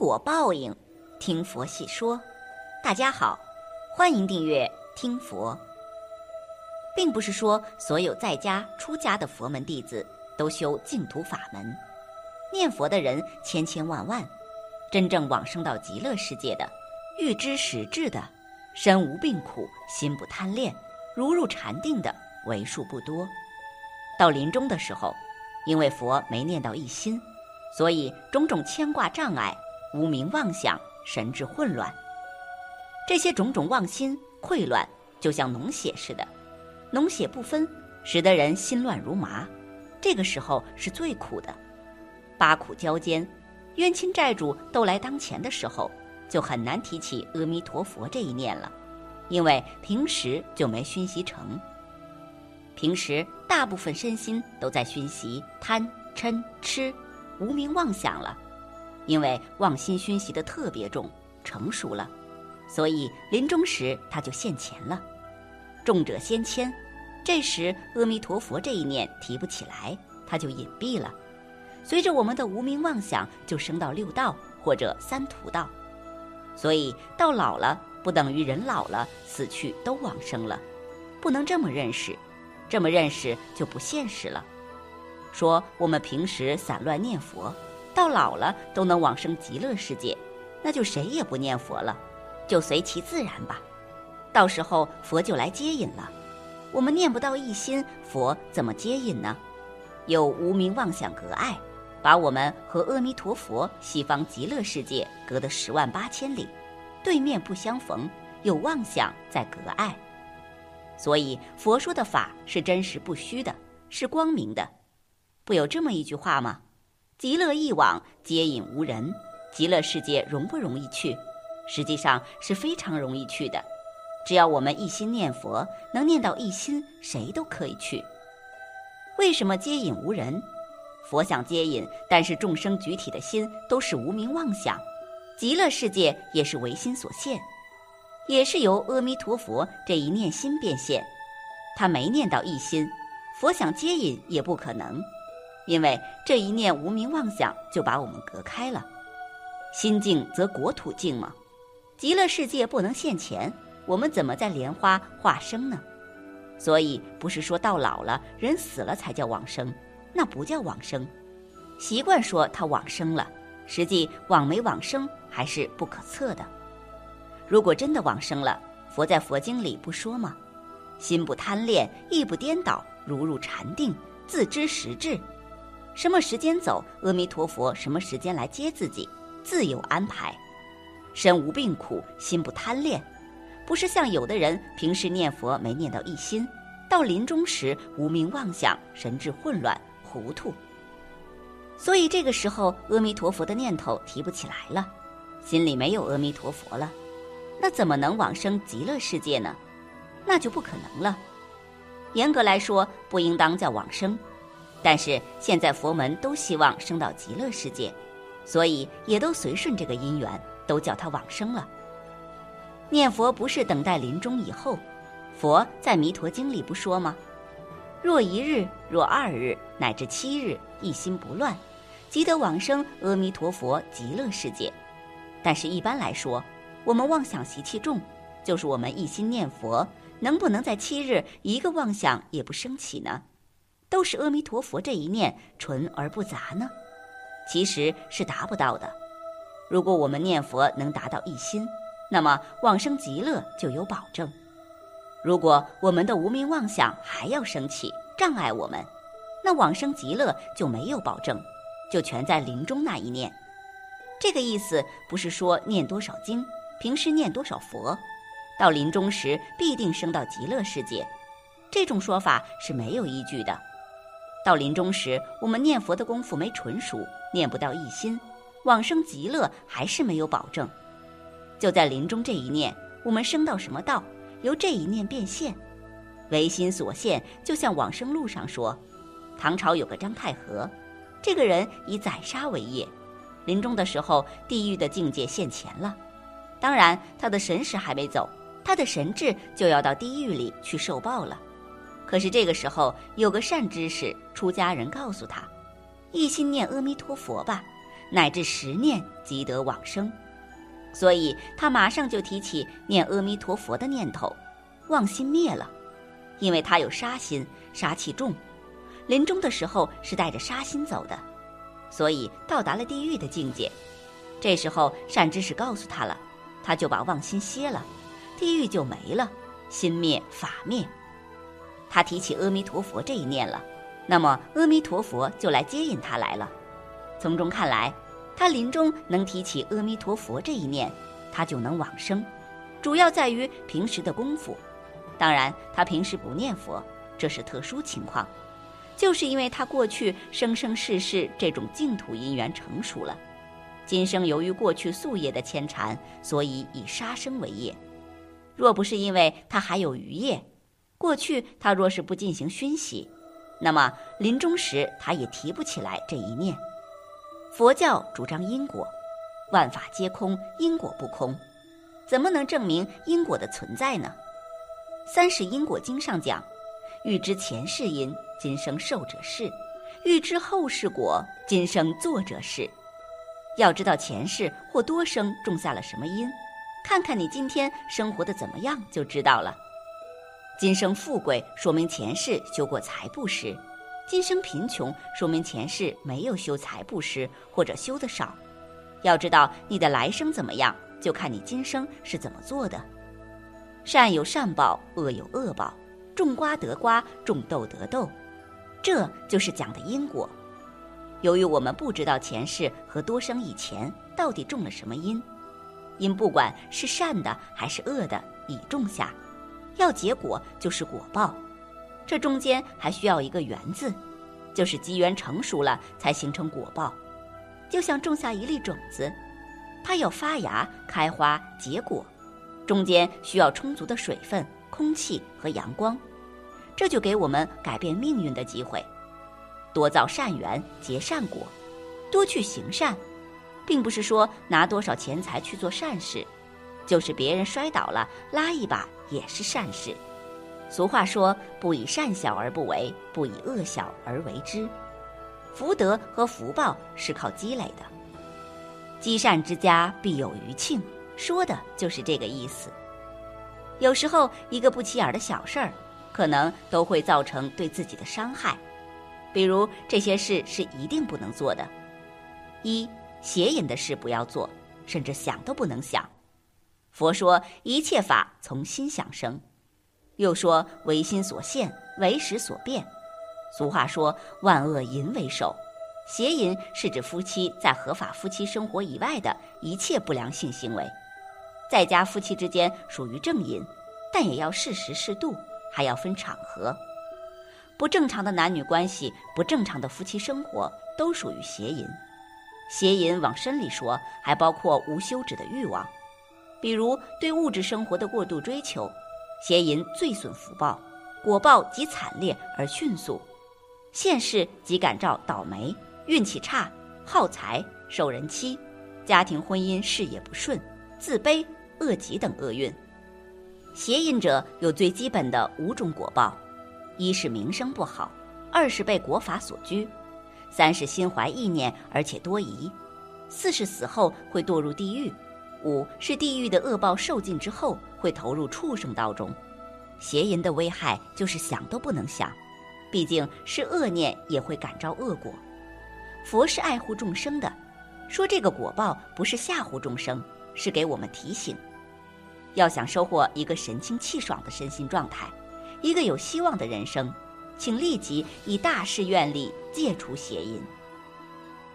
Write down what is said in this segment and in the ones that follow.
果报应，听佛细说。大家好，欢迎订阅听佛。并不是说所有在家出家的佛门弟子都修净土法门，念佛的人千千万万，真正往生到极乐世界的，欲知实质的，身无病苦，心不贪恋，如入禅定的为数不多。到临终的时候，因为佛没念到一心。所以，种种牵挂障碍、无名妄想、神志混乱，这些种种妄心溃乱，就像脓血似的，脓血不分，使得人心乱如麻。这个时候是最苦的，八苦交煎，冤亲债主都来当前的时候，就很难提起阿弥陀佛这一念了，因为平时就没熏习成。平时大部分身心都在熏习贪嗔痴。无名妄想了，因为妄心熏习的特别重，成熟了，所以临终时他就现前了。重者先迁，这时阿弥陀佛这一念提不起来，他就隐蔽了。随着我们的无名妄想，就升到六道或者三途道。所以到老了，不等于人老了死去都往生了，不能这么认识，这么认识就不现实了。说我们平时散乱念佛，到老了都能往生极乐世界，那就谁也不念佛了，就随其自然吧。到时候佛就来接引了。我们念不到一心，佛怎么接引呢？有无名妄想隔碍，把我们和阿弥陀佛西方极乐世界隔得十万八千里，对面不相逢，有妄想在隔碍。所以佛说的法是真实不虚的，是光明的。不有这么一句话吗？极乐一往，皆引无人。极乐世界容不容易去？实际上是非常容易去的。只要我们一心念佛，能念到一心，谁都可以去。为什么接引无人？佛想接引，但是众生举体的心都是无名妄想。极乐世界也是唯心所现，也是由阿弥陀佛这一念心变现。他没念到一心，佛想接引也不可能。因为这一念无名妄想就把我们隔开了，心静则国土静嘛。极乐世界不能现前，我们怎么在莲花化生呢？所以不是说到老了人死了才叫往生，那不叫往生。习惯说他往生了，实际往没往生还是不可测的。如果真的往生了，佛在佛经里不说吗？心不贪恋，意不颠倒，如入禅定，自知实质。什么时间走，阿弥陀佛什么时间来接自己，自有安排。身无病苦，心不贪恋，不是像有的人平时念佛没念到一心，到临终时无名妄想，神志混乱，糊涂。所以这个时候阿弥陀佛的念头提不起来了，心里没有阿弥陀佛了，那怎么能往生极乐世界呢？那就不可能了。严格来说，不应当叫往生。但是现在佛门都希望升到极乐世界，所以也都随顺这个因缘，都叫他往生了。念佛不是等待临终以后，佛在《弥陀经》里不说吗？若一日，若二日，乃至七日，一心不乱，即得往生阿弥陀佛极乐世界。但是，一般来说，我们妄想习气重，就是我们一心念佛，能不能在七日一个妄想也不升起呢？都是阿弥陀佛这一念纯而不杂呢，其实是达不到的。如果我们念佛能达到一心，那么往生极乐就有保证。如果我们的无名妄想还要升起，障碍我们，那往生极乐就没有保证，就全在临终那一念。这个意思不是说念多少经，平时念多少佛，到临终时必定升到极乐世界，这种说法是没有依据的。到临终时，我们念佛的功夫没纯熟，念不到一心，往生极乐还是没有保证。就在临终这一念，我们升到什么道，由这一念变现，唯心所现。就像往生路上说，唐朝有个张太和，这个人以宰杀为业，临终的时候，地狱的境界现前了。当然，他的神识还没走，他的神智就要到地狱里去受报了。可是这个时候，有个善知识出家人告诉他：“一心念阿弥陀佛吧，乃至十念即得往生。所以他马上就提起念阿弥陀佛的念头，妄心灭了，因为他有杀心，杀气重，临终的时候是带着杀心走的，所以到达了地狱的境界。这时候善知识告诉他了，他就把妄心歇了，地狱就没了，心灭法灭。他提起阿弥陀佛这一念了，那么阿弥陀佛就来接引他来了。从中看来。他临终能提起阿弥陀佛这一念，他就能往生，主要在于平时的功夫。当然，他平时不念佛，这是特殊情况，就是因为他过去生生世世这种净土因缘成熟了，今生由于过去宿业的牵缠，所以以杀生为业。若不是因为他还有余业，过去他若是不进行熏习，那么临终时他也提不起来这一念。佛教主张因果，万法皆空，因果不空，怎么能证明因果的存在呢？《三世因果经》上讲：“欲知前世因，今生受者是；欲知后世果，今生作者是。”要知道前世或多生种下了什么因，看看你今天生活的怎么样就知道了。今生富贵，说明前世修过财布施。今生贫穷，说明前世没有修财布施，或者修的少。要知道你的来生怎么样，就看你今生是怎么做的。善有善报，恶有恶报，种瓜得瓜，种豆得豆，这就是讲的因果。由于我们不知道前世和多生以前到底种了什么因，因不管是善的还是恶的，已种下，要结果就是果报。这中间还需要一个缘字，就是机缘成熟了才形成果报。就像种下一粒种子，它要发芽、开花、结果，中间需要充足的水分、空气和阳光，这就给我们改变命运的机会。多造善缘，结善果，多去行善，并不是说拿多少钱财去做善事，就是别人摔倒了拉一把也是善事。俗话说：“不以善小而不为，不以恶小而为之。”福德和福报是靠积累的。积善之家必有余庆，说的就是这个意思。有时候一个不起眼的小事儿，可能都会造成对自己的伤害。比如这些事是一定不能做的：一邪淫的事不要做，甚至想都不能想。佛说一切法从心想生。又说唯心所现，唯识所变。俗话说万恶淫为首，邪淫是指夫妻在合法夫妻生活以外的一切不良性行为。在家夫妻之间属于正淫，但也要适时适度，还要分场合。不正常的男女关系，不正常的夫妻生活，都属于邪淫。邪淫往深里说，还包括无休止的欲望，比如对物质生活的过度追求。邪淫最损福报，果报极惨烈而迅速，现世即感召倒霉、运气差、耗财、受人欺、家庭婚姻事业不顺、自卑、恶疾等厄运。邪淫者有最基本的五种果报：一是名声不好，二是被国法所拘，三是心怀意念而且多疑，四是死后会堕入地狱。五是地狱的恶报受尽之后，会投入畜生道中。邪淫的危害就是想都不能想，毕竟是恶念也会感召恶果。佛是爱护众生的，说这个果报不是吓唬众生，是给我们提醒：要想收获一个神清气爽的身心状态，一个有希望的人生，请立即以大誓愿力戒除邪淫。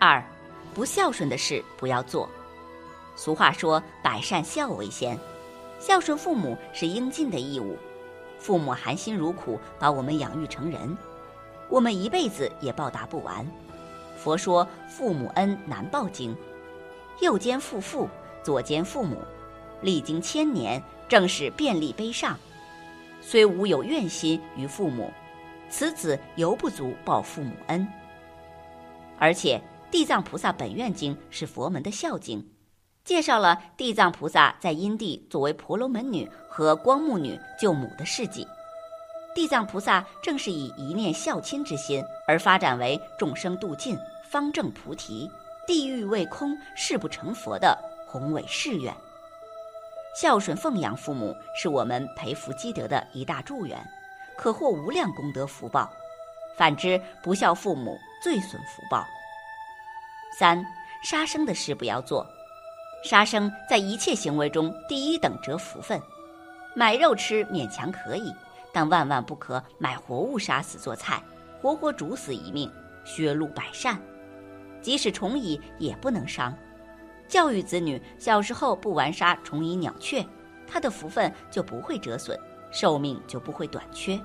二，不孝顺的事不要做。俗话说：“百善孝为先，孝顺父母是应尽的义务。父母含辛茹苦把我们养育成人，我们一辈子也报答不完。佛说‘父母恩难报经’，右肩负父，左肩父母，历经千年，正是遍历悲伤。虽无有怨心于父母，此子犹不足报父母恩。而且《地藏菩萨本愿经》是佛门的孝经。”介绍了地藏菩萨在因地作为婆罗门女和光目女救母的事迹。地藏菩萨正是以一念孝亲之心而发展为众生度尽方正菩提，地狱未空，誓不成佛的宏伟誓愿。孝顺奉养父母是我们培福积德的一大助缘，可获无量功德福报；反之，不孝父母最损福报。三杀生的事不要做，杀生在一切行为中第一等折福分。买肉吃勉强可以，但万万不可买活物杀死做菜，活活煮死一命，削戮百善。即使虫蚁也不能伤。教育子女小时候不玩杀虫蚁鸟雀，他的福分就不会折损，寿命就不会短缺。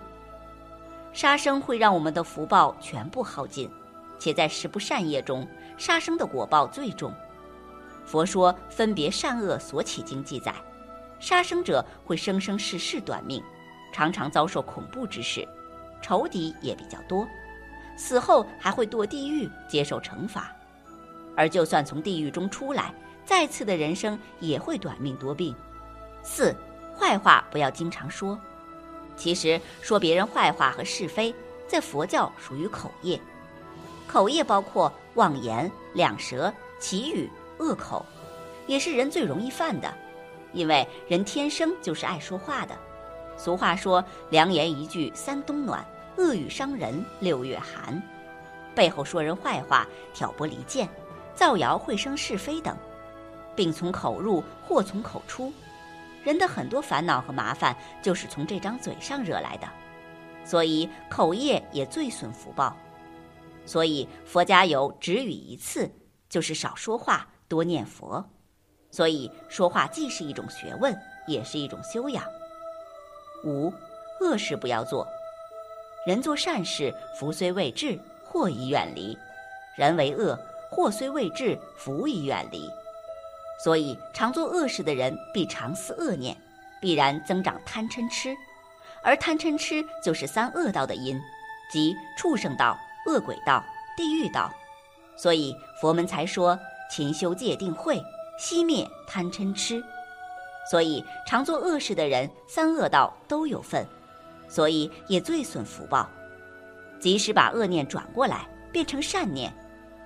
杀生会让我们的福报全部耗尽，且在十不善业中，杀生的果报最重。佛说分别善恶所起经记载，杀生者会生生世世短命，常常遭受恐怖之事，仇敌也比较多。死后还会堕地狱接受惩罚，而就算从地狱中出来，再次的人生也会短命多病。四，坏话不要经常说。其实说别人坏话和是非，在佛教属于口业。口业包括妄言、两舌、绮语、恶口，也是人最容易犯的，因为人天生就是爱说话的。俗话说：“良言一句三冬暖。”恶语伤人六月寒，背后说人坏话、挑拨离间、造谣会生是非等，病从口入，祸从口出。人的很多烦恼和麻烦就是从这张嘴上惹来的，所以口业也最损福报。所以佛家有只语一次，就是少说话，多念佛。所以说话既是一种学问，也是一种修养。五，恶事不要做。人做善事，福虽未至，祸已远离；人为恶，祸虽未至，福已远离。所以，常做恶事的人必常思恶念，必然增长贪嗔痴，而贪嗔痴就是三恶道的因，即畜生道、恶鬼道、地狱道。所以佛门才说勤修戒定慧，熄灭贪嗔痴。所以，常做恶事的人，三恶道都有份。所以也最损福报，即使把恶念转过来变成善念，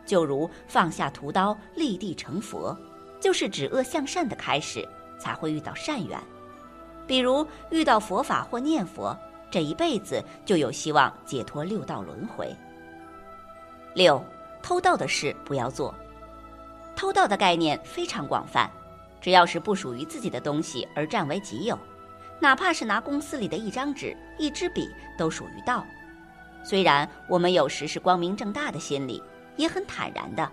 就如放下屠刀立地成佛，就是止恶向善的开始，才会遇到善缘。比如遇到佛法或念佛，这一辈子就有希望解脱六道轮回。六，偷盗的事不要做。偷盗的概念非常广泛，只要是不属于自己的东西而占为己有。哪怕是拿公司里的一张纸、一支笔，都属于盗。虽然我们有时是光明正大的心理，也很坦然的，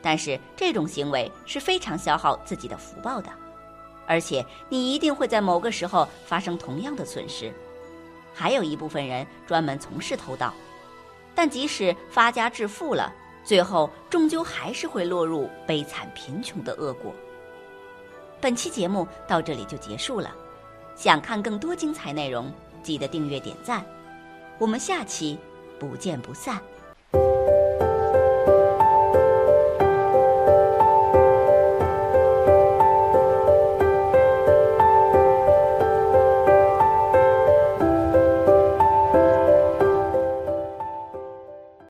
但是这种行为是非常消耗自己的福报的，而且你一定会在某个时候发生同样的损失。还有一部分人专门从事偷盗，但即使发家致富了，最后终究还是会落入悲惨贫穷的恶果。本期节目到这里就结束了。想看更多精彩内容，记得订阅点赞，我们下期不见不散。